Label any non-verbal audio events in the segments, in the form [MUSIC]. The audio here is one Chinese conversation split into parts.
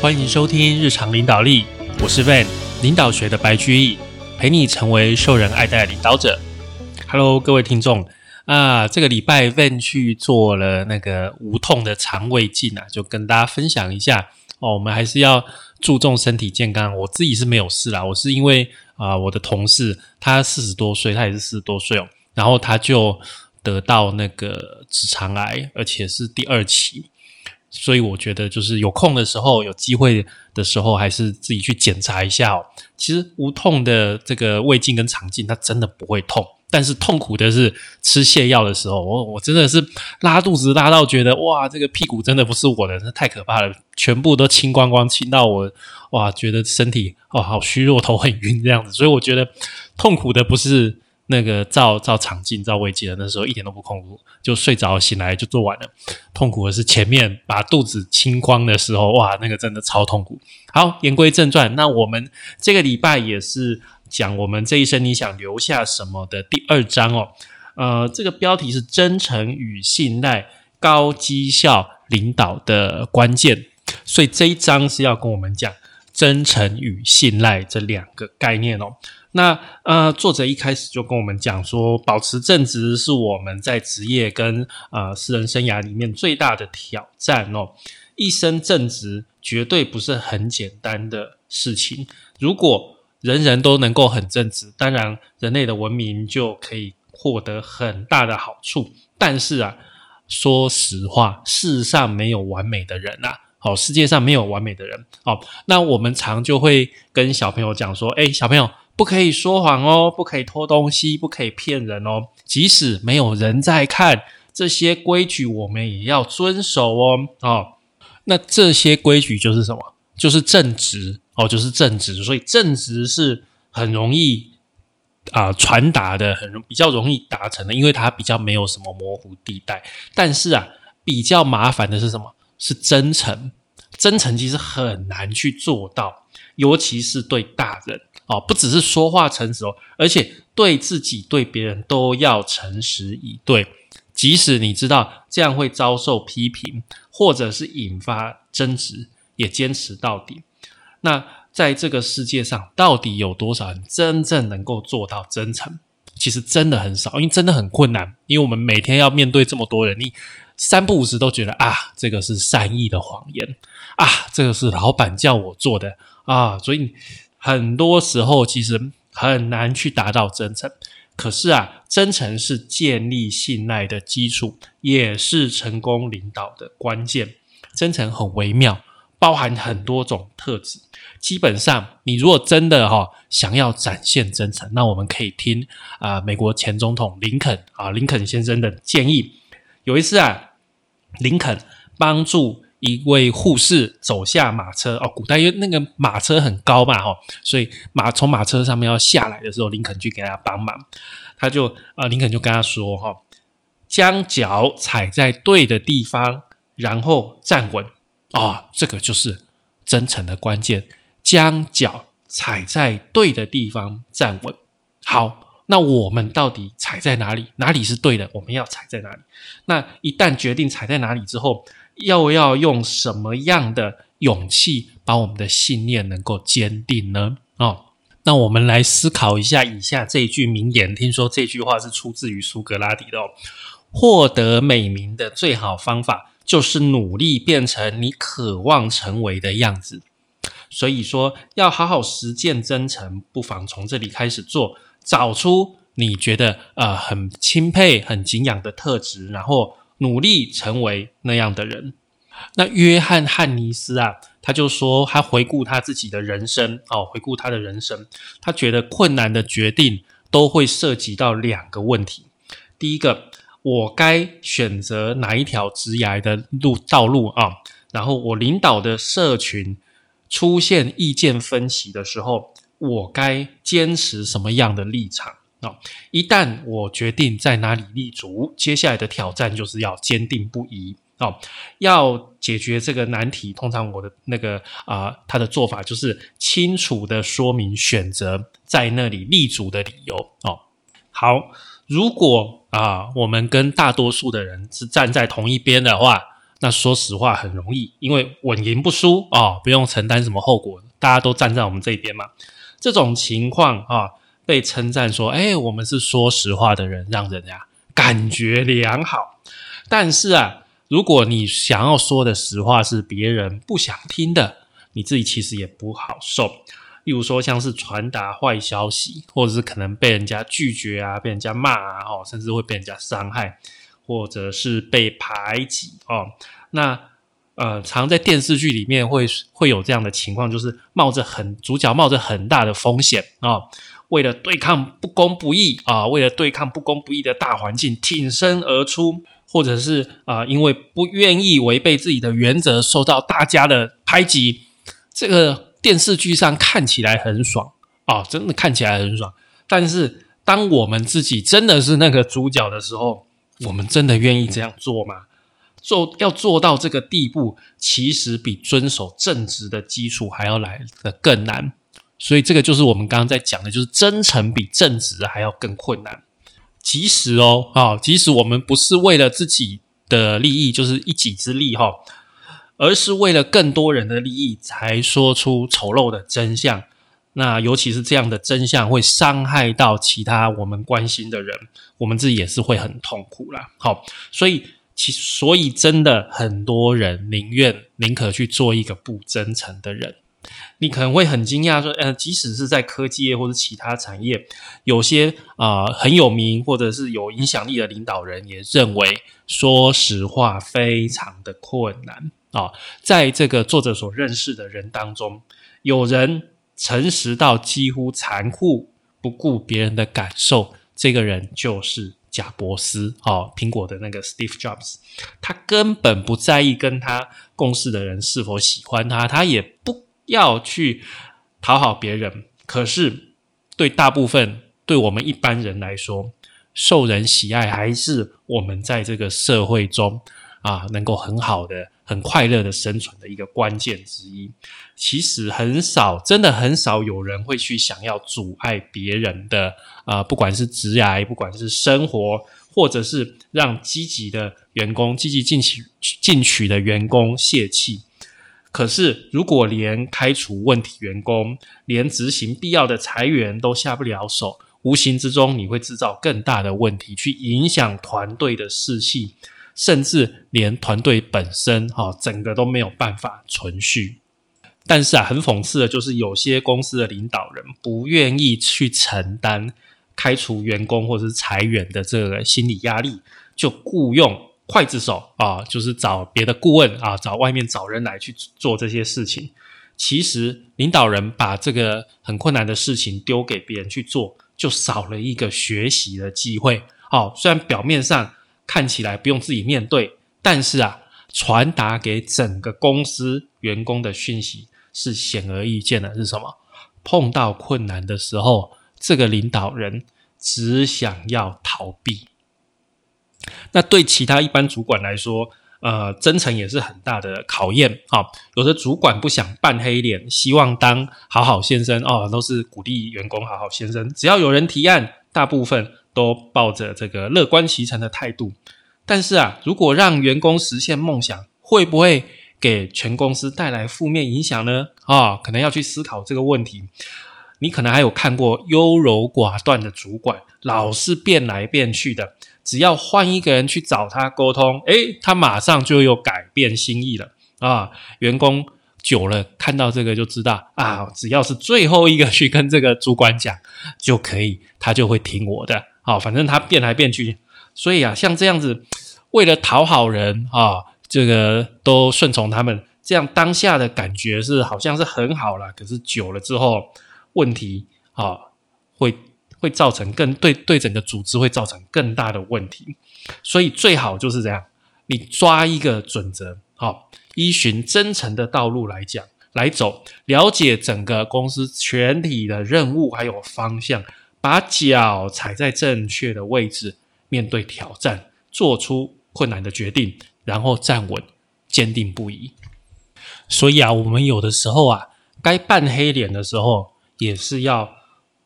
欢迎收听日常领导力，我是 Van，领导学的白居易，陪你成为受人爱戴的领导者。Hello，各位听众啊，这个礼拜 Van 去做了那个无痛的肠胃镜啊，就跟大家分享一下哦。我们还是要注重身体健康。我自己是没有事啦，我是因为啊，我的同事他四十多岁，他也是四十多岁哦，然后他就得到那个直肠癌，而且是第二期。所以我觉得，就是有空的时候、有机会的时候，还是自己去检查一下哦。其实无痛的这个胃镜跟肠镜，它真的不会痛，但是痛苦的是吃泻药的时候，我我真的是拉肚子拉到觉得哇，这个屁股真的不是我的，那太可怕了，全部都清光光，清到我哇，觉得身体哦好虚弱，头很晕这样子。所以我觉得痛苦的不是。那个照照肠镜、照胃镜的那时候一点都不痛苦，就睡着醒来就做完了。痛苦的是前面把肚子清光的时候，哇，那个真的超痛苦。好，言归正传，那我们这个礼拜也是讲我们这一生你想留下什么的第二章哦。呃，这个标题是真诚与信赖，高绩效领导的关键。所以这一章是要跟我们讲真诚与信赖这两个概念哦。那呃，作者一开始就跟我们讲说，保持正直是我们在职业跟呃私人生涯里面最大的挑战哦。一生正直绝对不是很简单的事情。如果人人都能够很正直，当然人类的文明就可以获得很大的好处。但是啊，说实话，世上没有完美的人啊。哦，世界上没有完美的人。哦，那我们常就会跟小朋友讲说，哎，小朋友。不可以说谎哦，不可以偷东西，不可以骗人哦。即使没有人在看，这些规矩我们也要遵守哦。哦，那这些规矩就是什么？就是正直哦，就是正直。所以正直是很容易啊传达的，很比较容易达成的，因为它比较没有什么模糊地带。但是啊，比较麻烦的是什么？是真诚。真诚其实很难去做到，尤其是对大人。哦，不只是说话诚实哦，而且对自己、对别人都要诚实以对。即使你知道这样会遭受批评，或者是引发争执，也坚持到底。那在这个世界上，到底有多少人真正能够做到真诚？其实真的很少，因为真的很困难。因为我们每天要面对这么多人，你三不五时都觉得啊，这个是善意的谎言啊，这个是老板叫我做的啊，所以。很多时候其实很难去达到真诚，可是啊，真诚是建立信赖的基础，也是成功领导的关键。真诚很微妙，包含很多种特质。基本上，你如果真的哈想要展现真诚，那我们可以听啊，美国前总统林肯啊，林肯先生的建议。有一次啊，林肯帮助。一位护士走下马车哦，古代因为那个马车很高嘛，哈，所以马从马车上面要下来的时候，林肯去给他帮忙，他就啊，林肯就跟他说哈，将脚踩在对的地方，然后站稳啊，这个就是真诚的关键，将脚踩在对的地方站稳。好，那我们到底踩在哪里？哪里是对的？我们要踩在哪里？那一旦决定踩在哪里之后。又要用什么样的勇气把我们的信念能够坚定呢？哦，那我们来思考一下以下这一句名言。听说这句话是出自于苏格拉底的哦。获得美名的最好方法就是努力变成你渴望成为的样子。所以说，要好好实践真诚，不妨从这里开始做，找出你觉得呃很钦佩、很敬仰的特质，然后。努力成为那样的人。那约翰汉尼斯啊，他就说他回顾他自己的人生哦，回顾他的人生，他觉得困难的决定都会涉及到两个问题。第一个，我该选择哪一条直涯的路道路啊？然后我领导的社群出现意见分歧的时候，我该坚持什么样的立场？啊！一旦我决定在哪里立足，接下来的挑战就是要坚定不移。哦，要解决这个难题，通常我的那个啊，他的做法就是清楚的说明选择在那里立足的理由。哦，好，如果啊，我们跟大多数的人是站在同一边的话，那说实话很容易，因为稳赢不输啊，不用承担什么后果，大家都站在我们这边嘛。这种情况啊，被称赞说：“哎，我们是说实话的人，让人家感觉良好。”但是啊，如果你想要说的实话是别人不想听的，你自己其实也不好受。例如说，像是传达坏消息，或者是可能被人家拒绝啊，被人家骂啊，哦，甚至会被人家伤害，或者是被排挤哦。那呃，常在电视剧里面会会有这样的情况，就是冒着很主角冒着很大的风险啊，为了对抗不公不义啊，为了对抗不公不义的大环境挺身而出，或者是啊，因为不愿意违背自己的原则，受到大家的排挤，这个。电视剧上看起来很爽啊，真的看起来很爽。但是当我们自己真的是那个主角的时候，我们真的愿意这样做吗？做要做到这个地步，其实比遵守正直的基础还要来的更难。所以这个就是我们刚刚在讲的，就是真诚比正直还要更困难。即使哦，啊，即使我们不是为了自己的利益，就是一己之力哈。而是为了更多人的利益才说出丑陋的真相，那尤其是这样的真相会伤害到其他我们关心的人，我们自己也是会很痛苦啦。好，所以其所以真的很多人宁愿宁可去做一个不真诚的人。你可能会很惊讶说，呃，即使是在科技业或者其他产业，有些啊很有名或者是有影响力的领导人也认为，说实话非常的困难。啊，在这个作者所认识的人当中，有人诚实到几乎残酷，不顾别人的感受。这个人就是贾伯斯，哦，苹果的那个 Steve Jobs。他根本不在意跟他共事的人是否喜欢他，他也不要去讨好别人。可是，对大部分对我们一般人来说，受人喜爱还是我们在这个社会中啊，能够很好的。很快乐的生存的一个关键之一，其实很少，真的很少有人会去想要阻碍别人的啊，不管是职涯，不管是生活，或者是让积极的员工、积极进取进取的员工泄气。可是，如果连开除问题员工，连执行必要的裁员都下不了手，无形之中你会制造更大的问题，去影响团队的士气。甚至连团队本身哈，整个都没有办法存续。但是啊，很讽刺的就是，有些公司的领导人不愿意去承担开除员工或者是裁员的这个心理压力，就雇佣刽子手啊，就是找别的顾问啊，找外面找人来去做这些事情。其实，领导人把这个很困难的事情丢给别人去做，就少了一个学习的机会。好，虽然表面上。看起来不用自己面对，但是啊，传达给整个公司员工的讯息是显而易见的。是什么？碰到困难的时候，这个领导人只想要逃避。那对其他一般主管来说，呃，真诚也是很大的考验啊。有的主管不想扮黑脸，希望当好好先生哦，都是鼓励员工好好先生。只要有人提案，大部分。都抱着这个乐观其成的态度，但是啊，如果让员工实现梦想，会不会给全公司带来负面影响呢？啊，可能要去思考这个问题。你可能还有看过优柔寡断的主管，老是变来变去的，只要换一个人去找他沟通，诶，他马上就有改变心意了啊！员工久了看到这个就知道啊，只要是最后一个去跟这个主管讲就可以，他就会听我的。好，反正他变来变去，所以啊，像这样子，为了讨好人啊，这个都顺从他们，这样当下的感觉是好像是很好了，可是久了之后，问题啊，会会造成更对对整个组织会造成更大的问题，所以最好就是这样，你抓一个准则，好，依循真诚的道路来讲来走，了解整个公司全体的任务还有方向。把脚踩在正确的位置，面对挑战，做出困难的决定，然后站稳，坚定不移。所以啊，我们有的时候啊，该扮黑脸的时候，也是要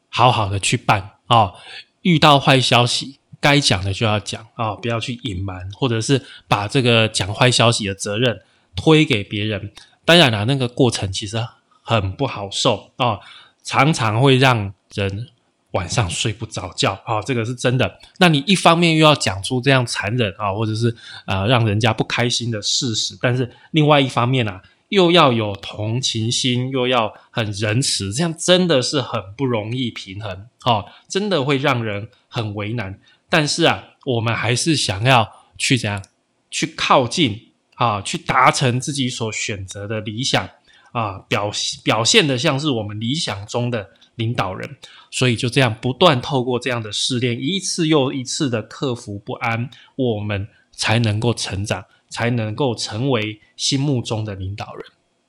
好好的去扮啊。遇到坏消息，该讲的就要讲啊，不要去隐瞒，或者是把这个讲坏消息的责任推给别人。当然了，那个过程其实很不好受啊，常常会让人晚上睡不着觉啊，这个是真的。那你一方面又要讲出这样残忍啊，或者是呃让人家不开心的事实，但是另外一方面呢？又要有同情心，又要很仁慈，这样真的是很不容易平衡哦，真的会让人很为难。但是啊，我们还是想要去怎样去靠近啊，去达成自己所选择的理想啊，表表现的像是我们理想中的领导人。所以就这样不断透过这样的试炼，一次又一次的克服不安，我们才能够成长。才能够成为心目中的领导人。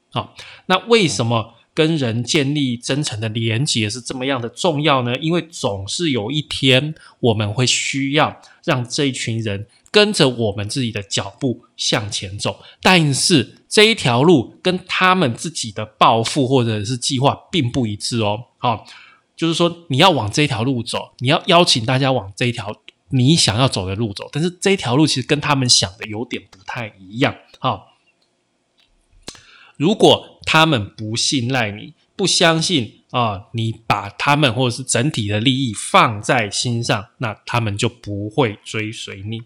好，那为什么跟人建立真诚的连结是这么样的重要呢？因为总是有一天我们会需要让这一群人跟着我们自己的脚步向前走，但是这一条路跟他们自己的抱负或者是计划并不一致哦。好，就是说你要往这条路走，你要邀请大家往这一条。你想要走的路走，但是这条路其实跟他们想的有点不太一样。好，如果他们不信赖你，不相信啊，你把他们或者是整体的利益放在心上，那他们就不会追随你。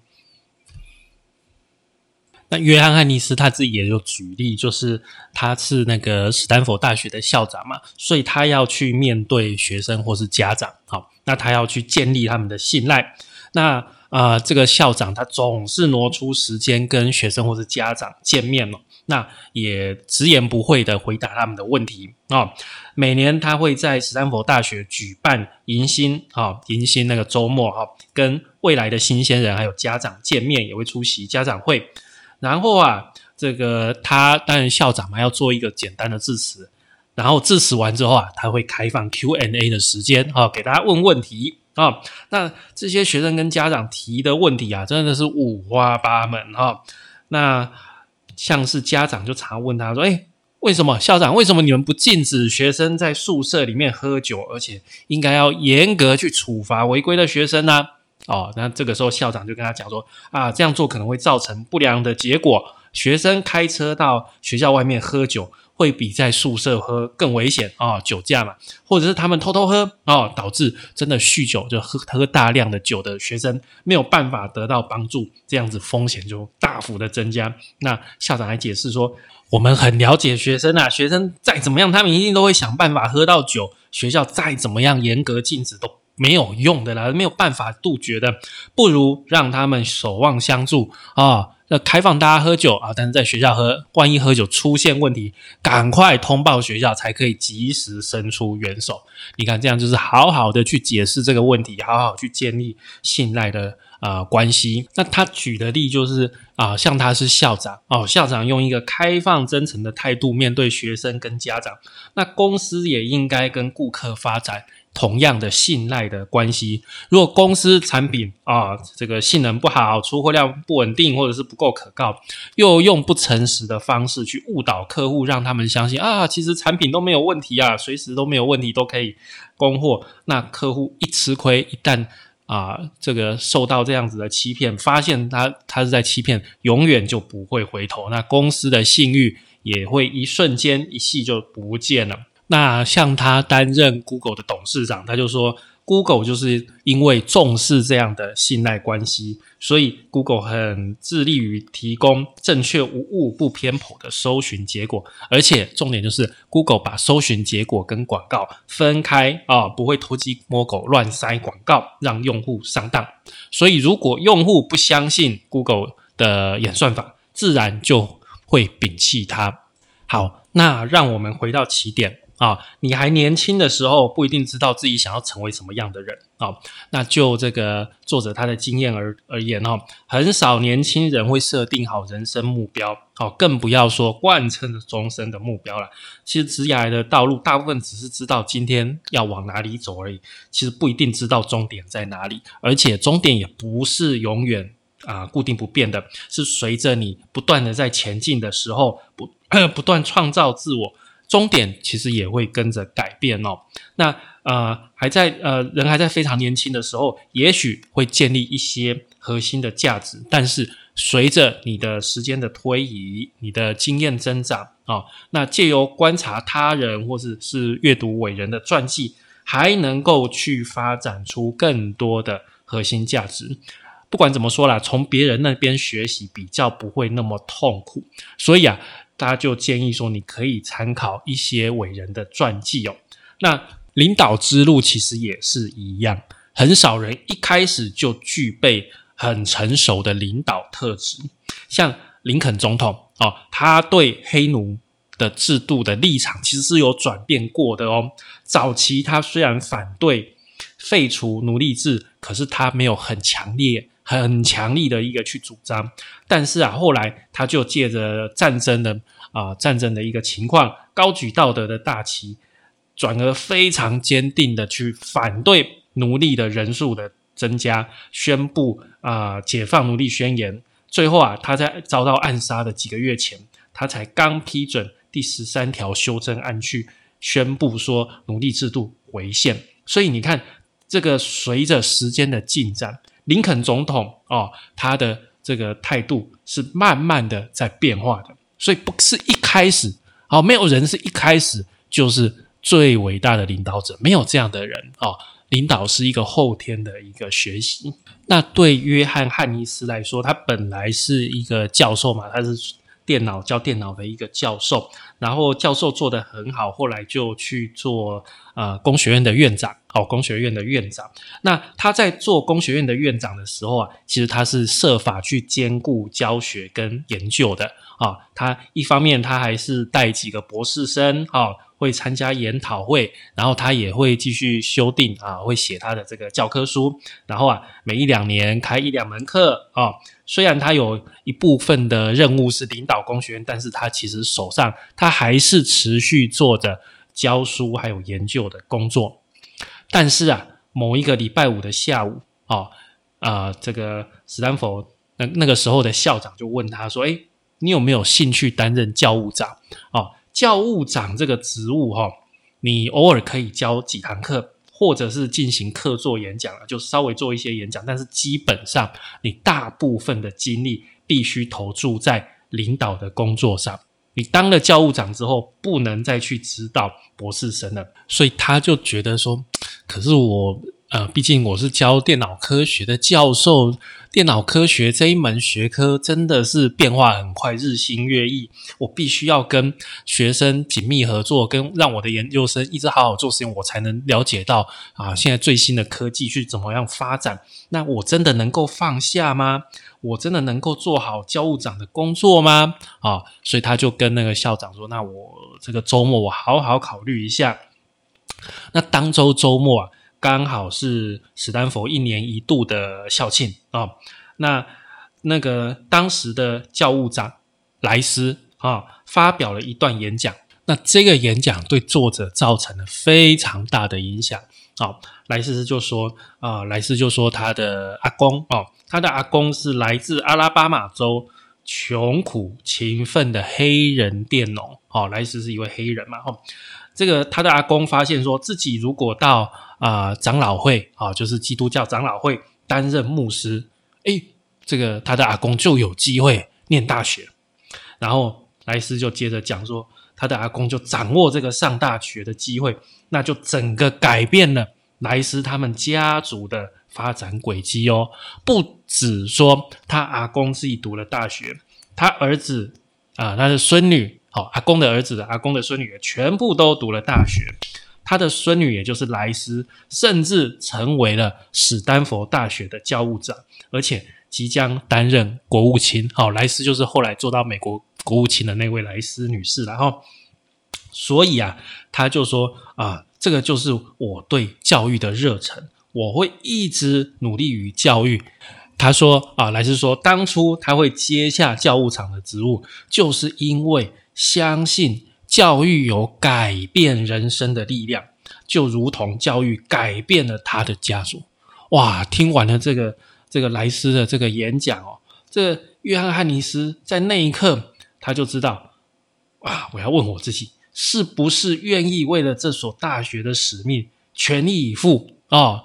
那约翰汉尼斯他自己也有举例，就是他是那个斯坦福大学的校长嘛，所以他要去面对学生或是家长，好，那他要去建立他们的信赖。那啊，这个校长他总是挪出时间跟学生或是家长见面了，那也直言不讳的回答他们的问题啊。每年他会在斯坦福大学举办迎新啊，迎新那个周末哈，跟未来的新鲜人还有家长见面，也会出席家长会。然后啊，这个他当然校长嘛，要做一个简单的致辞。然后致辞完之后啊，他会开放 Q&A 的时间啊，给大家问问题。啊，那这些学生跟家长提的问题啊，真的是五花八门哈。那像是家长就常问他说：“哎，为什么校长？为什么你们不禁止学生在宿舍里面喝酒，而且应该要严格去处罚违规的学生呢？”哦，那这个时候校长就跟他讲说：“啊，这样做可能会造成不良的结果，学生开车到学校外面喝酒。”会比在宿舍喝更危险啊，酒驾嘛，或者是他们偷偷喝哦，导致真的酗酒就喝喝大量的酒的学生没有办法得到帮助，这样子风险就大幅的增加。那校长还解释说，我们很了解学生啊，学生再怎么样，他们一定都会想办法喝到酒，学校再怎么样严格禁止都没有用的啦，没有办法杜绝的，不如让他们守望相助啊。要开放大家喝酒啊，但是在学校喝，万一喝酒出现问题，赶快通报学校，才可以及时伸出援手。你看，这样就是好好的去解释这个问题，好好去建立信赖的啊关系。那他举的例就是啊，像他是校长哦，校长用一个开放真诚的态度面对学生跟家长，那公司也应该跟顾客发展。同样的信赖的关系，如果公司产品啊这个性能不好，出货量不稳定，或者是不够可靠，又用不诚实的方式去误导客户，让他们相信啊，其实产品都没有问题啊，随时都没有问题，都可以供货。那客户一吃亏，一旦啊这个受到这样子的欺骗，发现他他是在欺骗，永远就不会回头。那公司的信誉也会一瞬间一系就不见了。那像他担任 Google 的董事长，他就说，Google 就是因为重视这样的信赖关系，所以 Google 很致力于提供正确无误、不偏颇的搜寻结果，而且重点就是 Google 把搜寻结果跟广告分开啊，不会偷鸡摸狗乱塞广告，让用户上当。所以如果用户不相信 Google 的演算法，自然就会摒弃它。好，那让我们回到起点。啊，你还年轻的时候不一定知道自己想要成为什么样的人啊。那就这个作者他的经验而而言哦，很少年轻人会设定好人生目标，哦，更不要说贯彻终身的目标了。其实职业的道路，大部分只是知道今天要往哪里走而已，其实不一定知道终点在哪里，而且终点也不是永远啊固定不变的，是随着你不断的在前进的时候，不 [COUGHS] 不断创造自我。终点其实也会跟着改变哦。那呃，还在呃人还在非常年轻的时候，也许会建立一些核心的价值，但是随着你的时间的推移，你的经验增长啊，那借由观察他人或者是阅读伟人的传记，还能够去发展出更多的核心价值。不管怎么说啦，从别人那边学习比较不会那么痛苦，所以啊，大家就建议说，你可以参考一些伟人的传记哦。那领导之路其实也是一样，很少人一开始就具备很成熟的领导特质。像林肯总统哦，他对黑奴的制度的立场其实是有转变过的哦。早期他虽然反对废除奴隶制，可是他没有很强烈、很强力的一个去主张。但是啊，后来他就借着战争的啊战争的一个情况，高举道德的大旗。转而非常坚定的去反对奴隶的人数的增加，宣布啊解放奴隶宣言。最后啊，他在遭到暗杀的几个月前，他才刚批准第十三条修正案去宣布说奴隶制度回宪。所以你看，这个随着时间的进展，林肯总统哦，他的这个态度是慢慢的在变化的。所以不是一开始哦，没有人是一开始就是。最伟大的领导者没有这样的人哦，领导是一个后天的一个学习。那对约翰汉尼斯来说，他本来是一个教授嘛，他是电脑教电脑的一个教授，然后教授做得很好，后来就去做呃工学院的院长，哦，工学院的院长。那他在做工学院的院长的时候啊，其实他是设法去兼顾教学跟研究的啊。他一方面他还是带几个博士生啊。会参加研讨会，然后他也会继续修订啊，会写他的这个教科书，然后啊，每一两年开一两门课啊。虽然他有一部分的任务是领导工学院，但是他其实手上他还是持续做着教书还有研究的工作。但是啊，某一个礼拜五的下午哦啊，这个斯坦福那那个时候的校长就问他说：“哎，你有没有兴趣担任教务长？”哦。教务长这个职务，哈，你偶尔可以教几堂课，或者是进行课座演讲了就稍微做一些演讲，但是基本上你大部分的精力必须投注在领导的工作上。你当了教务长之后，不能再去指导博士生了，所以他就觉得说，[TSK] 可是我。呃，毕竟我是教电脑科学的教授，电脑科学这一门学科真的是变化很快，日新月异。我必须要跟学生紧密合作，跟让我的研究生一直好好做实验，我才能了解到啊，现在最新的科技去怎么样发展。那我真的能够放下吗？我真的能够做好教务长的工作吗？啊，所以他就跟那个校长说：“那我这个周末我好好考虑一下。”那当周周末啊。刚好是史丹佛一年一度的校庆啊，那那个当时的教务长莱斯啊发表了一段演讲，那这个演讲对作者造成了非常大的影响啊。莱斯就说啊，莱斯就说他的阿公哦，他的阿公是来自阿拉巴马州穷苦勤奋的黑人佃农哦，莱斯是一位黑人嘛哦。这个他的阿公发现说自己如果到啊长老会啊，就是基督教长老会担任牧师，诶，这个他的阿公就有机会念大学。然后莱斯就接着讲说，他的阿公就掌握这个上大学的机会，那就整个改变了莱斯他们家族的发展轨迹哦。不止说他阿公自己读了大学，他儿子啊，他的孙女。好，阿公的儿子、阿公的孙女全部都读了大学。他的孙女，也就是莱斯，甚至成为了史丹佛大学的教务长，而且即将担任国务卿。好，莱斯就是后来做到美国国务卿的那位莱斯女士。然后，所以啊，他就说啊，这个就是我对教育的热忱，我会一直努力于教育。他说啊，莱斯说，当初他会接下教务长的职务，就是因为。相信教育有改变人生的力量，就如同教育改变了他的家族。哇！听完了这个这个莱斯的这个演讲哦，这约翰汉尼斯在那一刻他就知道，啊，我要问我自己，是不是愿意为了这所大学的使命全力以赴啊？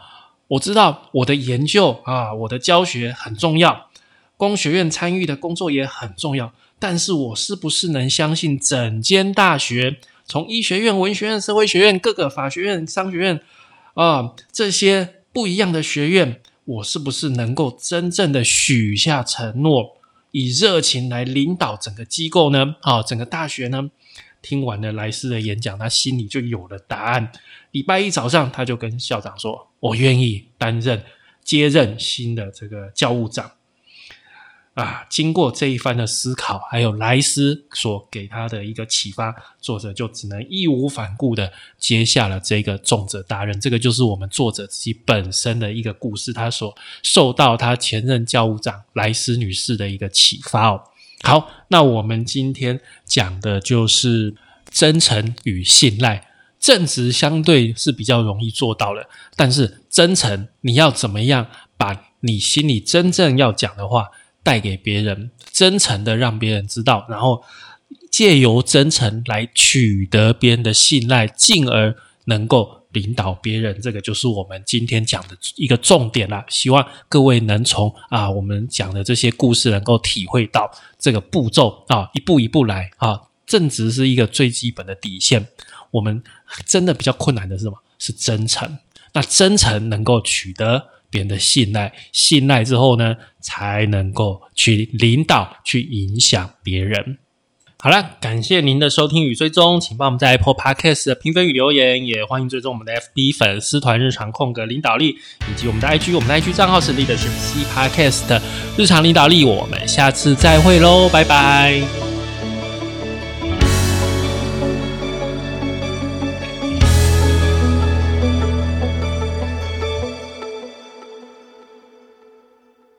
我知道我的研究啊，我的教学很重要，工学院参与的工作也很重要，但是我是不是能相信整间大学，从医学院、文学院、社会学院、各个法学院、商学院啊这些不一样的学院，我是不是能够真正的许下承诺，以热情来领导整个机构呢？啊，整个大学呢？听完了莱斯的演讲，他心里就有了答案。礼拜一早上，他就跟校长说：“我愿意担任接任新的这个教务长。”啊，经过这一番的思考，还有莱斯所给他的一个启发，作者就只能义无反顾的接下了这个重责大任。这个就是我们作者自己本身的一个故事，他所受到他前任教务长莱斯女士的一个启发哦。好，那我们今天讲的就是真诚与信赖。正直相对是比较容易做到的，但是真诚，你要怎么样把你心里真正要讲的话带给别人，真诚的让别人知道，然后借由真诚来取得别人的信赖，进而能够。领导别人，这个就是我们今天讲的一个重点啦。希望各位能从啊我们讲的这些故事，能够体会到这个步骤啊，一步一步来啊。正直是一个最基本的底线。我们真的比较困难的是什么？是真诚。那真诚能够取得别人的信赖，信赖之后呢，才能够去领导、去影响别人。好了，感谢您的收听与追踪，请帮我们在 Apple Podcast 的评分与留言，也欢迎追踪我们的 FB 粉丝团日常空格领导力，以及我们的 IG，我们的 IG 账号是 Leadership C Podcast 日常领导力，我们下次再会喽，拜拜。